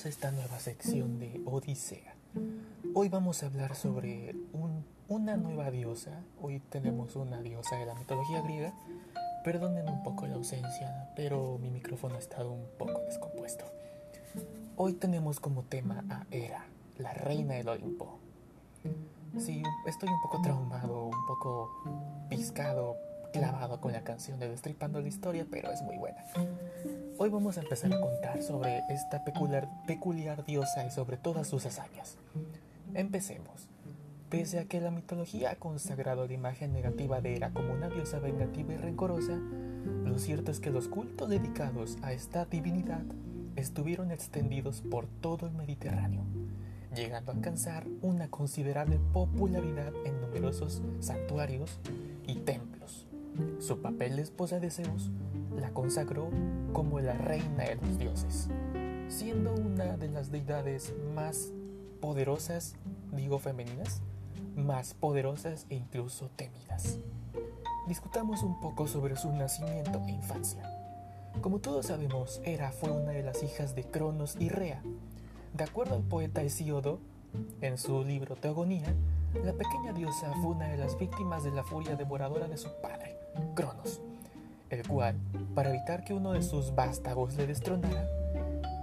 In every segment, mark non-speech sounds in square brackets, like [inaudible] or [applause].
bienvenidos a esta nueva sección de Odisea. Hoy vamos a hablar sobre una nueva diosa. Hoy tenemos una diosa de la mitología griega. Perdonen un poco la ausencia, pero mi micrófono ha estado un poco descompuesto. Hoy tenemos como tema a Hera, la reina del Olimpo. Sí, estoy un poco traumado, un poco piscado, clavado con la canción de Destripando la Historia, pero es muy buena. Hoy vamos a empezar a contar sobre esta peculiar, peculiar diosa y sobre todas sus hazañas. Empecemos. Pese a que la mitología ha consagrado la imagen negativa de Hera como una diosa vengativa y rencorosa, lo cierto es que los cultos dedicados a esta divinidad estuvieron extendidos por todo el Mediterráneo, llegando a alcanzar una considerable popularidad en numerosos santuarios y templos. Su papel de esposa de Zeus la consagró como la reina de los dioses, siendo una de las deidades más poderosas, digo femeninas, más poderosas e incluso temidas. Discutamos un poco sobre su nacimiento e infancia. Como todos sabemos, Hera fue una de las hijas de Cronos y Rea. De acuerdo al poeta Hesíodo, en su libro Teogonía, la pequeña diosa fue una de las víctimas de la furia devoradora de su padre, Cronos, el cual, para evitar que uno de sus vástagos le destronara,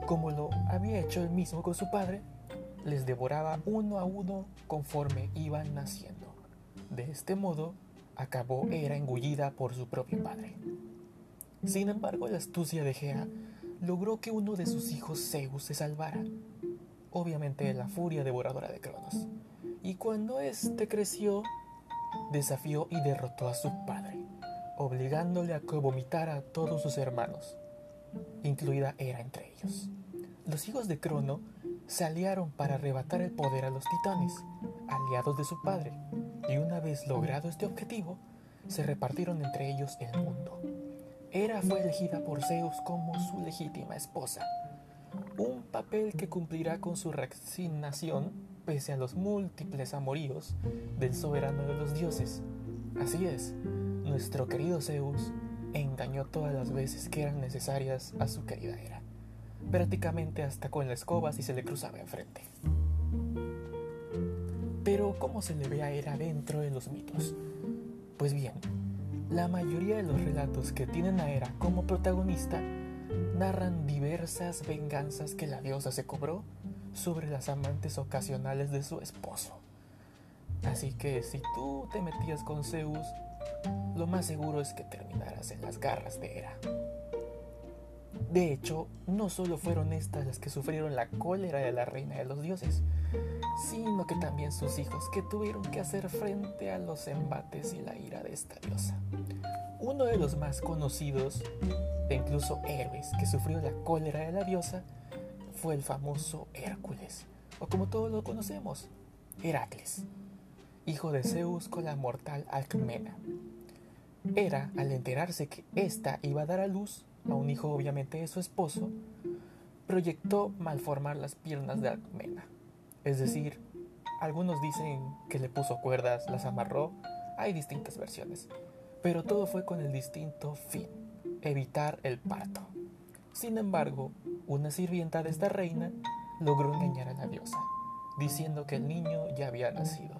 como lo había hecho él mismo con su padre, les devoraba uno a uno conforme iban naciendo. De este modo, acabó era engullida por su propio padre. Sin embargo, la astucia de Gea logró que uno de sus hijos Zeus se salvara, obviamente la furia devoradora de Cronos. Y cuando éste creció, desafió y derrotó a su padre obligándole a que vomitara a todos sus hermanos, incluida Hera entre ellos. Los hijos de Crono se aliaron para arrebatar el poder a los titanes, aliados de su padre, y una vez logrado este objetivo, se repartieron entre ellos el mundo. Hera fue elegida por Zeus como su legítima esposa, un papel que cumplirá con su resignación pese a los múltiples amoríos del soberano de los dioses. Así es, nuestro querido Zeus engañó todas las veces que eran necesarias a su querida Hera, prácticamente hasta con la escoba si se le cruzaba enfrente. Pero ¿cómo se le ve a Hera dentro de los mitos? Pues bien, la mayoría de los relatos que tienen a Hera como protagonista narran diversas venganzas que la diosa se cobró sobre las amantes ocasionales de su esposo. Así que si tú te metías con Zeus, lo más seguro es que terminarás en las garras de Hera. De hecho, no solo fueron estas las que sufrieron la cólera de la reina de los dioses, sino que también sus hijos que tuvieron que hacer frente a los embates y la ira de esta diosa. Uno de los más conocidos e incluso héroes que sufrió la cólera de la diosa fue el famoso Hércules, o como todos lo conocemos, Heracles hijo de Zeus con la mortal Alcmena. Era, al enterarse que ésta iba a dar a luz a un hijo obviamente de su esposo, proyectó malformar las piernas de Alcmena. Es decir, algunos dicen que le puso cuerdas, las amarró, hay distintas versiones, pero todo fue con el distinto fin, evitar el parto. Sin embargo, una sirvienta de esta reina logró engañar a la diosa, diciendo que el niño ya había nacido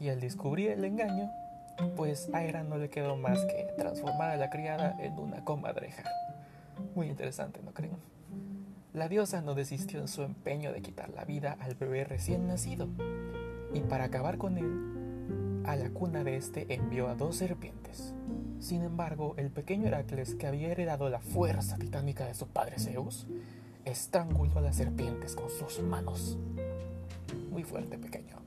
y al descubrir el engaño, pues a Hera no le quedó más que transformar a la criada en una comadreja. Muy interesante, ¿no creen? La diosa no desistió en su empeño de quitar la vida al bebé recién nacido, y para acabar con él, a la cuna de este envió a dos serpientes. Sin embargo, el pequeño Heracles, que había heredado la fuerza titánica de su padre Zeus, estranguló a las serpientes con sus manos. Muy fuerte, pequeño.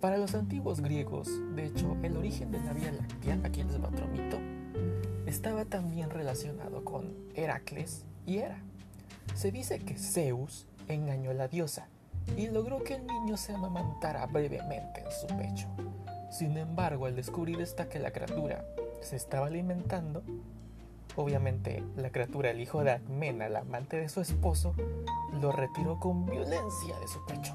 Para los antiguos griegos, de hecho, el origen de la Vía Láctea, aquí les va otro mito, estaba también relacionado con Heracles y Hera. Se dice que Zeus engañó a la diosa y logró que el niño se amamantara brevemente en su pecho. Sin embargo, al descubrir esta que la criatura se estaba alimentando, obviamente la criatura, el hijo de Agmena, la amante de su esposo, lo retiró con violencia de su pecho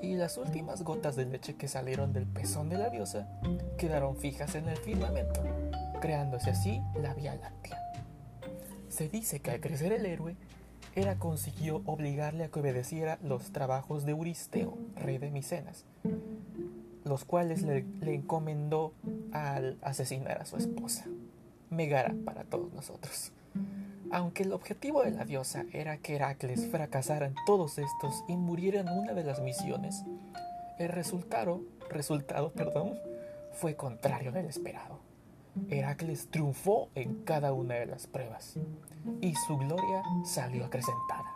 y las últimas gotas de leche que salieron del pezón de la diosa quedaron fijas en el firmamento, creándose así la Vía Láctea. Se dice que al crecer el héroe, Hera consiguió obligarle a que obedeciera los trabajos de Euristeo, rey de Micenas, los cuales le, le encomendó al asesinar a su esposa. Megara para todos nosotros. Aunque el objetivo de la diosa era que Heracles fracasara en todos estos y muriera en una de las misiones, el resultado, resultado perdón, fue contrario del esperado. Heracles triunfó en cada una de las pruebas y su gloria salió acrecentada.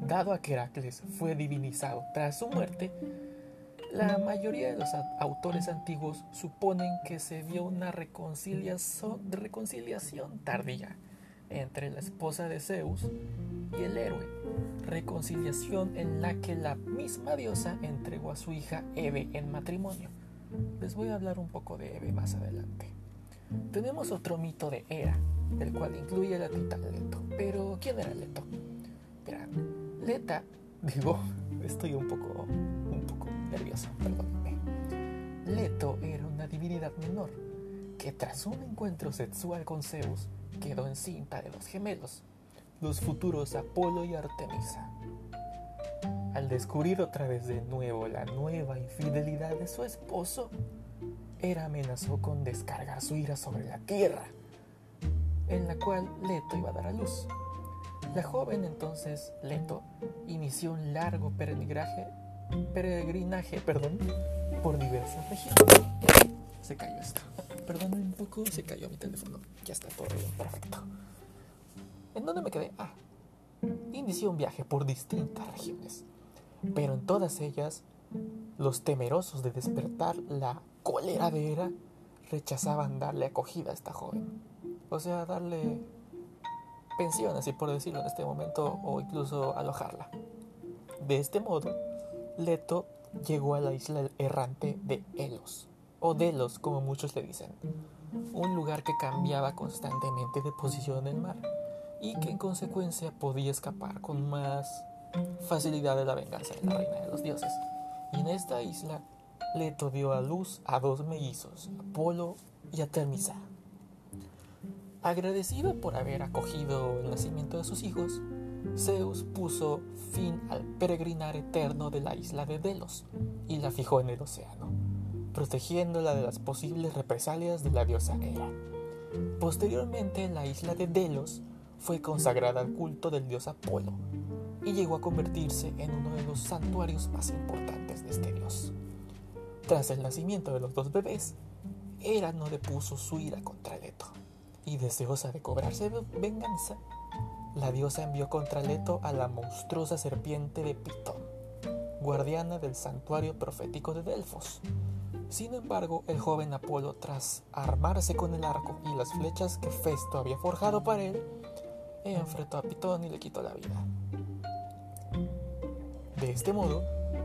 Dado a que Heracles fue divinizado tras su muerte, la mayoría de los autores antiguos suponen que se vio una reconciliación, tardía entre la esposa de Zeus y el héroe, reconciliación en la que la misma diosa entregó a su hija Eve en matrimonio. Les voy a hablar un poco de Eve más adelante. Tenemos otro mito de Hera, el cual incluye la titán Leto. Pero, ¿quién era Leto? Mira, Leta, [laughs] digo, estoy un poco nervioso, perdónenme. Leto era una divinidad menor que tras un encuentro sexual con Zeus quedó encinta de los gemelos, los futuros Apolo y Artemisa. Al descubrir otra vez de nuevo la nueva infidelidad de su esposo, Hera amenazó con descargar su ira sobre la tierra, en la cual Leto iba a dar a luz. La joven entonces, Leto, inició un largo peregrinaje peregrinaje, perdón, por diversas regiones. Se cayó esto. Perdón un poco, se cayó mi teléfono. Ya está todo bien, perfecto. ¿En dónde me quedé? Ah, inició un viaje por distintas regiones. Pero en todas ellas, los temerosos de despertar la cólera de Hera rechazaban darle acogida a esta joven. O sea, darle pensión, así por decirlo en este momento, o incluso alojarla. De este modo, Leto llegó a la isla errante de Elos, o Delos como muchos le dicen, un lugar que cambiaba constantemente de posición en el mar y que en consecuencia podía escapar con más facilidad de la venganza de la reina de los dioses. Y en esta isla Leto dio a luz a dos mellizos, Apolo y Artemisa. Agradecido por haber acogido el nacimiento de sus hijos, Zeus puso fin al peregrinar eterno de la isla de Delos y la fijó en el océano, protegiéndola de las posibles represalias de la diosa Hera. Posteriormente, la isla de Delos fue consagrada al culto del dios Apolo y llegó a convertirse en uno de los santuarios más importantes de este dios. Tras el nacimiento de los dos bebés, Hera no depuso su ira contra Leto y deseosa de cobrarse venganza, la diosa envió contra Leto a la monstruosa serpiente de Pitón, guardiana del santuario profético de Delfos. Sin embargo, el joven Apolo, tras armarse con el arco y las flechas que Festo había forjado para él, enfrentó a Pitón y le quitó la vida. De este modo,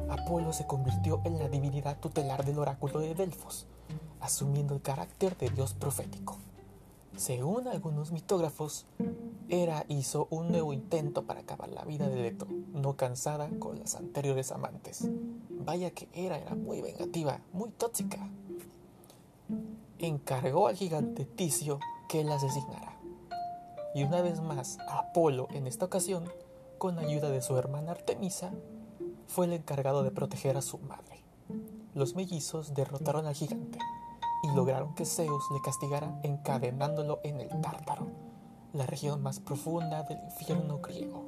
Apolo se convirtió en la divinidad tutelar del oráculo de Delfos, asumiendo el carácter de dios profético. Según algunos mitógrafos, Hera hizo un nuevo intento para acabar la vida de Leto, no cansada con las anteriores amantes. Vaya que Hera era muy vengativa, muy tóxica. Encargó al gigante Ticio que la asesinara. Y una vez más, Apolo, en esta ocasión, con ayuda de su hermana Artemisa, fue el encargado de proteger a su madre. Los mellizos derrotaron al gigante y lograron que Zeus le castigara encadenándolo en el Tártaro, la región más profunda del infierno griego.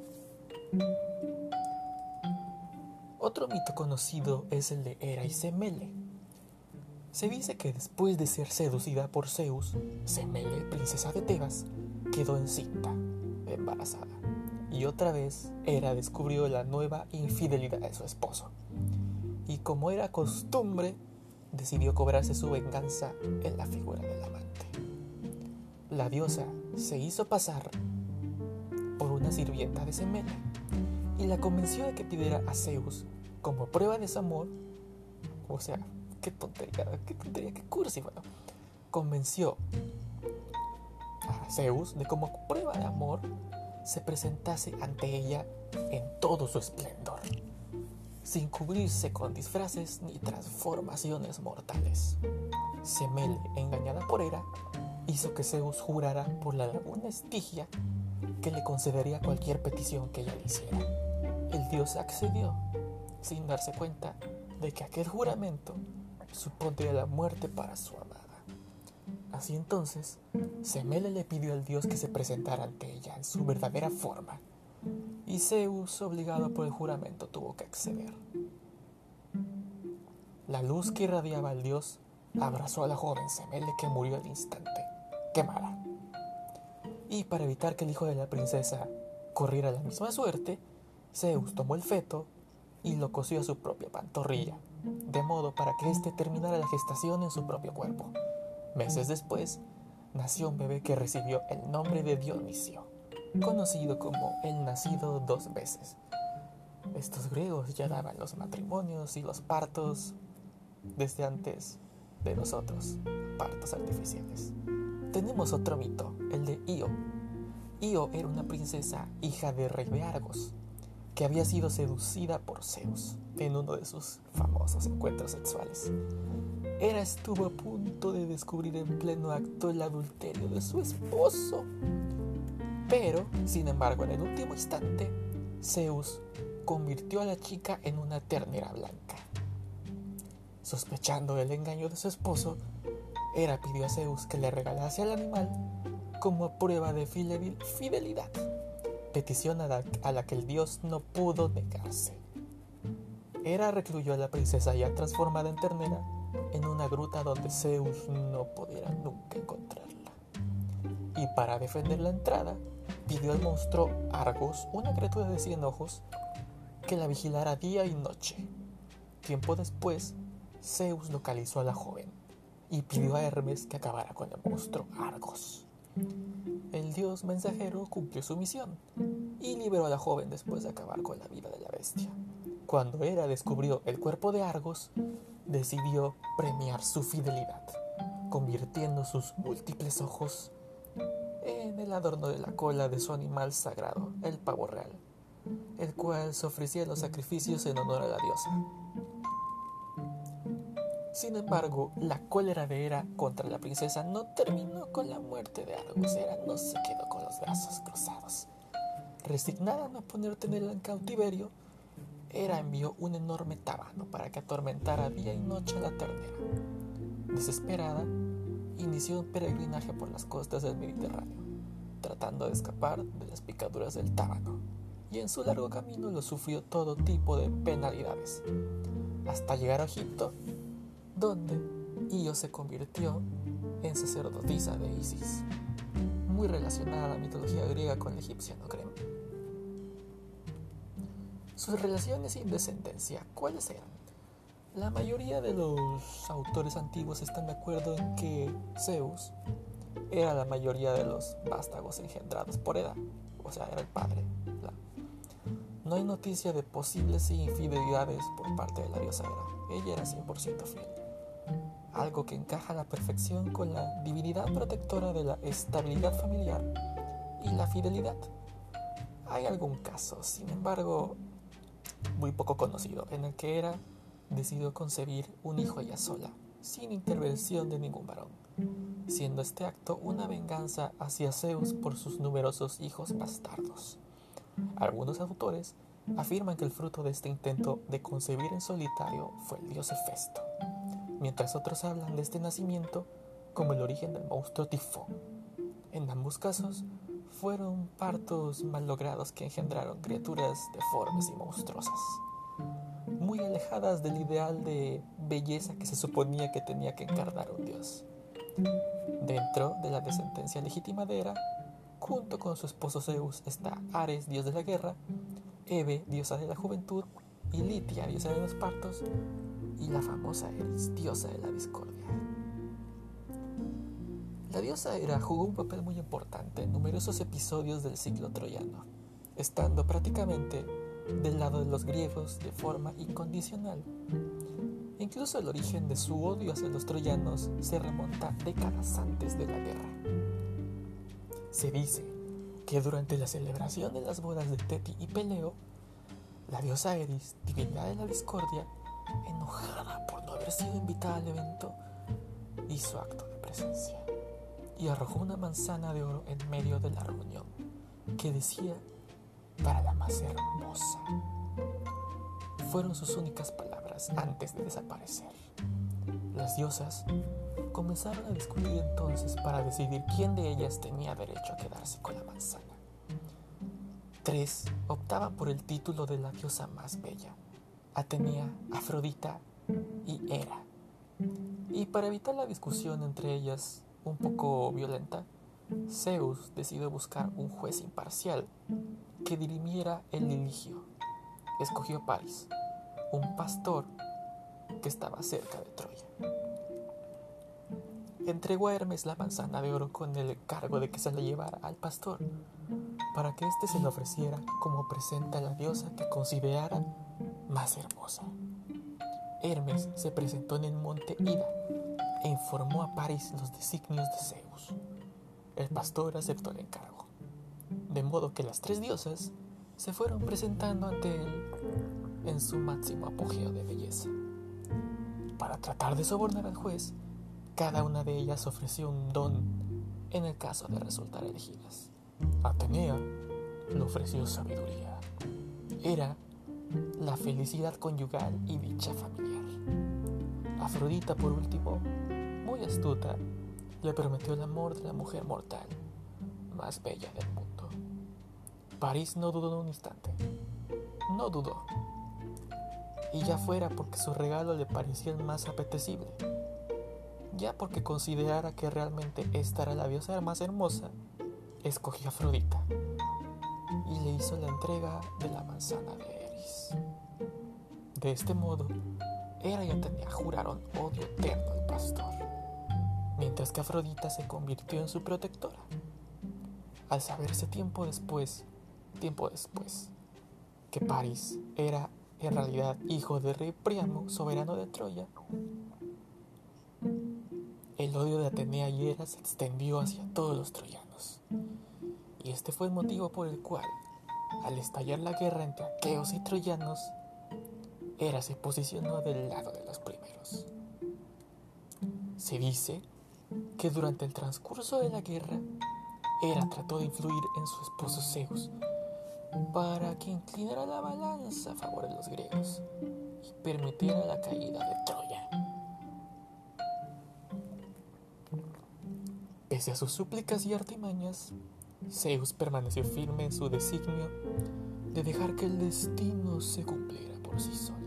Otro mito conocido es el de Hera y Semele. Se dice que después de ser seducida por Zeus, Semele, princesa de Tebas, quedó encinta, embarazada. Y otra vez Hera descubrió la nueva infidelidad de su esposo. Y como era costumbre, decidió cobrarse su venganza en la figura del amante. La diosa se hizo pasar por una sirvienta de Semele y la convenció de que pidiera a Zeus como prueba de su amor, o sea, qué tontería, qué tontería, qué cursi, bueno, convenció a Zeus de como prueba de amor se presentase ante ella en todo su esplendor sin cubrirse con disfraces ni transformaciones mortales. Semele, engañada por Hera, hizo que Zeus jurara por la laguna Estigia que le concedería cualquier petición que ella le hiciera. El dios accedió, sin darse cuenta de que aquel juramento supondría la muerte para su amada. Así entonces, Semele le pidió al dios que se presentara ante ella en su verdadera forma, y Zeus, obligado por el juramento, tuvo que acceder. La luz que irradiaba al dios abrazó a la joven Semele que murió al instante, quemada. Y para evitar que el hijo de la princesa corriera la misma suerte, Zeus tomó el feto y lo cosió a su propia pantorrilla, de modo para que éste terminara la gestación en su propio cuerpo. Meses después, nació un bebé que recibió el nombre de Dionisio, conocido como el nacido dos veces. Estos griegos ya daban los matrimonios y los partos desde antes de nosotros, partos artificiales. Tenemos otro mito, el de Io. Io era una princesa hija de rey de Argos, que había sido seducida por Zeus en uno de sus famosos encuentros sexuales. Hera estuvo a punto de descubrir en pleno acto el adulterio de su esposo. Pero, sin embargo, en el último instante, Zeus convirtió a la chica en una ternera blanca. Sospechando del engaño de su esposo, Hera pidió a Zeus que le regalase al animal como prueba de fidelidad petición a la, que el dios no pudo negarse. Hera recluyó a la princesa ya transformada en ternera en una gruta donde Zeus no pudiera nunca encontrarla. Y para defender la entrada, pidió al monstruo Argos, una criatura de cien ojos, que la vigilara día y noche. Tiempo después, Zeus localizó a la joven y pidió a Hermes que acabara con el monstruo Argos. El dios mensajero cumplió su misión y liberó a la joven después de acabar con la vida de la bestia. Cuando Hera descubrió el cuerpo de Argos, decidió premiar su fidelidad, convirtiendo sus múltiples ojos en el adorno de la cola de su animal sagrado, el pavo real, el cual se ofrecía los sacrificios en honor a la diosa. Sin embargo, la cólera de Hera contra la princesa no terminó con la muerte de Argos. Hera no se quedó con los brazos cruzados. Resignada a poner tenerla en cautiverio, Hera envió un enorme tábano para que atormentara día y noche a la ternera. Desesperada, inició un peregrinaje por las costas del Mediterráneo, tratando de escapar de las picaduras del tábano, y en su largo camino lo sufrió todo tipo de penalidades, hasta llegar a Egipto donde Io se convirtió en sacerdotisa de Isis, muy relacionada a la mitología griega con la egipcia, ¿no creen? Sus relaciones sin descendencia, ¿cuáles eran? La mayoría de los autores antiguos están de acuerdo en que Zeus era la mayoría de los vástagos engendrados por Hera, o sea, era el padre. No hay noticia de posibles infidelidades por parte de la diosa Hera. Ella era 100% fiel algo que encaja a la perfección con la divinidad protectora de la estabilidad familiar y la fidelidad. Hay algún caso, sin embargo, muy poco conocido, en el que Hera decidió concebir un hijo ella sola, sin intervención de ningún varón, siendo este acto una venganza hacia Zeus por sus numerosos hijos bastardos. Algunos autores afirman que el fruto de este intento de concebir en solitario fue el dios Hefesto mientras otros hablan de este nacimiento como el origen del monstruo tifón. En ambos casos, fueron partos mal logrados que engendraron criaturas deformes y monstruosas, muy alejadas del ideal de belleza que se suponía que tenía que encarnar un dios. Dentro de la descendencia legítima de Hera, junto con su esposo Zeus, está Ares, dios de la guerra, Eve, diosa de la juventud, y Litia, diosa de los partos, y la famosa Eris, diosa de la discordia. La diosa Hera jugó un papel muy importante en numerosos episodios del ciclo troyano, estando prácticamente del lado de los griegos de forma incondicional. Incluso el origen de su odio hacia los troyanos se remonta décadas antes de la guerra. Se dice que durante la celebración de las bodas de Teti y Peleo, la diosa Eris, divinidad de la discordia, enojada por no haber sido invitada al evento, hizo acto de presencia y arrojó una manzana de oro en medio de la reunión, que decía para la más hermosa. Fueron sus únicas palabras antes de desaparecer. Las diosas comenzaron a discutir entonces para decidir quién de ellas tenía derecho a quedarse con la manzana. Tres optaban por el título de la diosa más bella, Atenea, Afrodita y Hera. Y para evitar la discusión entre ellas, un poco violenta, Zeus decidió buscar un juez imparcial que dirimiera el litigio. Escogió Paris, un pastor que estaba cerca de Troya. Entregó a Hermes la manzana de oro con el cargo de que se la llevara al pastor, para que éste se le ofreciera como presente a la diosa que considerara más hermosa. Hermes se presentó en el monte Ida e informó a París los designios de Zeus. El pastor aceptó el encargo, de modo que las tres diosas se fueron presentando ante él en su máximo apogeo de belleza. Para tratar de sobornar al juez, cada una de ellas ofreció un don en el caso de resultar elegidas. Atenea le ofreció sabiduría. Era la felicidad conyugal y dicha familiar. Afrodita, por último, muy astuta, le prometió el amor de la mujer mortal más bella del mundo. París no dudó un instante. No dudó. Y ya fuera porque su regalo le parecía el más apetecible, ya porque considerara que realmente esta era la diosa más hermosa, escogió a Afrodita y le hizo la entrega de la manzana de De este modo, Hera y Atenea juraron odio eterno al pastor mientras que Afrodita se convirtió en su protectora. Al saberse tiempo después, tiempo después, que París era en realidad hijo de rey Priamo, soberano de Troya, el odio de Atenea y Hera se extendió hacia todos los troyanos. Y este fue el motivo por el cual, al estallar la guerra entre aqueos y troyanos, Hera se posicionó del lado de los primeros. Se dice que durante el transcurso de la guerra, Hera trató de influir en su esposo Zeus para que inclinara la balanza a favor de los griegos y permitiera la caída de Troya. Pese a sus súplicas y artimañas, Zeus permaneció firme en su designio de dejar que el destino se cumpliera por sí solo,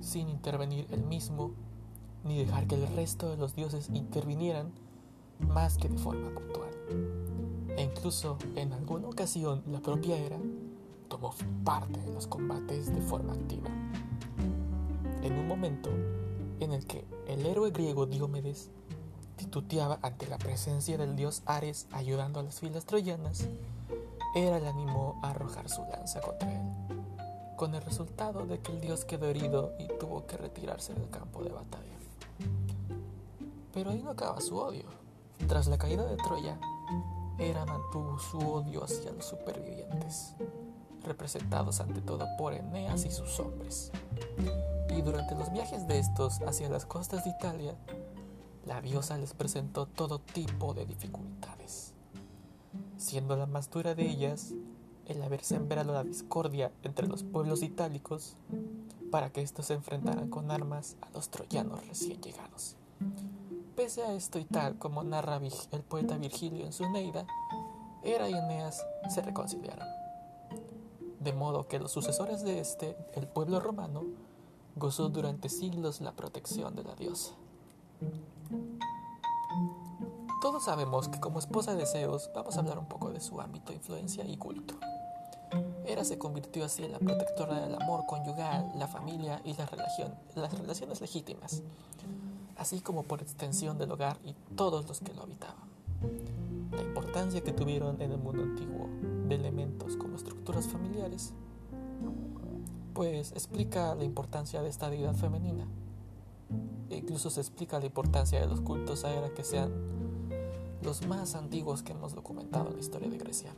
sin intervenir él mismo ni dejar que el resto de los dioses intervinieran más que de forma puntual. E incluso en alguna ocasión la propia Hera tomó parte de los combates de forma activa. En un momento en el que el héroe griego Diomedes tituteaba ante la presencia del dios Ares ayudando a las filas troyanas, Hera le animó a arrojar su lanza contra él, con el resultado de que el dios quedó herido y tuvo que retirarse del campo de batalla. Pero ahí no acaba su odio. Tras la caída de Troya, Hera mantuvo su odio hacia los supervivientes, representados ante todo por Eneas y sus hombres. Y durante los viajes de estos hacia las costas de Italia, la diosa les presentó todo tipo de dificultades, siendo la más dura de ellas el haber sembrado la discordia entre los pueblos itálicos para que estos se enfrentaran con armas a los troyanos recién llegados. Pese a esto y tal como narra el poeta Virgilio en su Neida, Hera y Eneas se reconciliaron. De modo que los sucesores de este, el pueblo romano, gozó durante siglos la protección de la diosa. Sabemos que como esposa de Zeus vamos a hablar un poco de su ámbito influencia y culto. Hera se convirtió así en la protectora del amor conyugal, la familia y la las relaciones legítimas, así como por extensión del hogar y todos los que lo habitaban. La importancia que tuvieron en el mundo antiguo de elementos como estructuras familiares, pues explica la importancia de esta deidad femenina. E incluso se explica la importancia de los cultos a Hera que sean los más antiguos que hemos documentado en la historia de Grecia.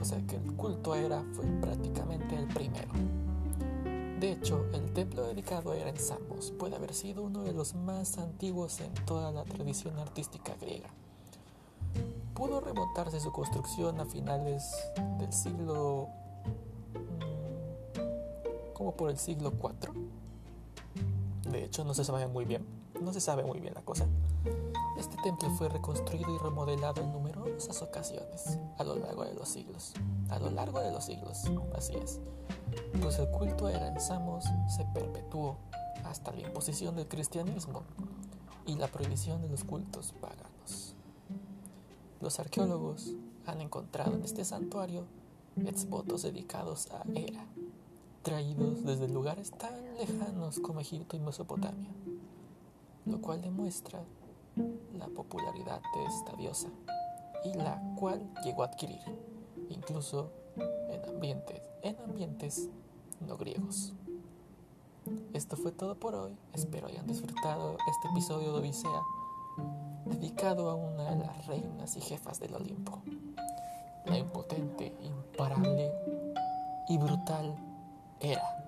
O sea que el culto a Hera fue prácticamente el primero. De hecho, el templo dedicado a Hera en Samos puede haber sido uno de los más antiguos en toda la tradición artística griega. pudo remontarse su construcción a finales del siglo... mm, como por el siglo IV. De hecho, no se sabe muy bien, no se sabe muy bien la cosa. Este templo fue reconstruido y remodelado en numerosas ocasiones a lo largo de los siglos. A lo largo de los siglos, así es. Pues el culto a en Samos se perpetuó hasta la imposición del cristianismo y la prohibición de los cultos paganos. Los arqueólogos han encontrado en este santuario exvotos dedicados a Hera, traídos desde lugares tan lejanos como Egipto y Mesopotamia, lo cual demuestra la popularidad de esta diosa y la cual llegó a adquirir, incluso en ambientes, en ambientes no griegos. Esto fue todo por hoy. Espero hayan disfrutado este episodio de Odisea dedicado a una de las reinas y jefas del Olimpo, la impotente, imparable y brutal Hera.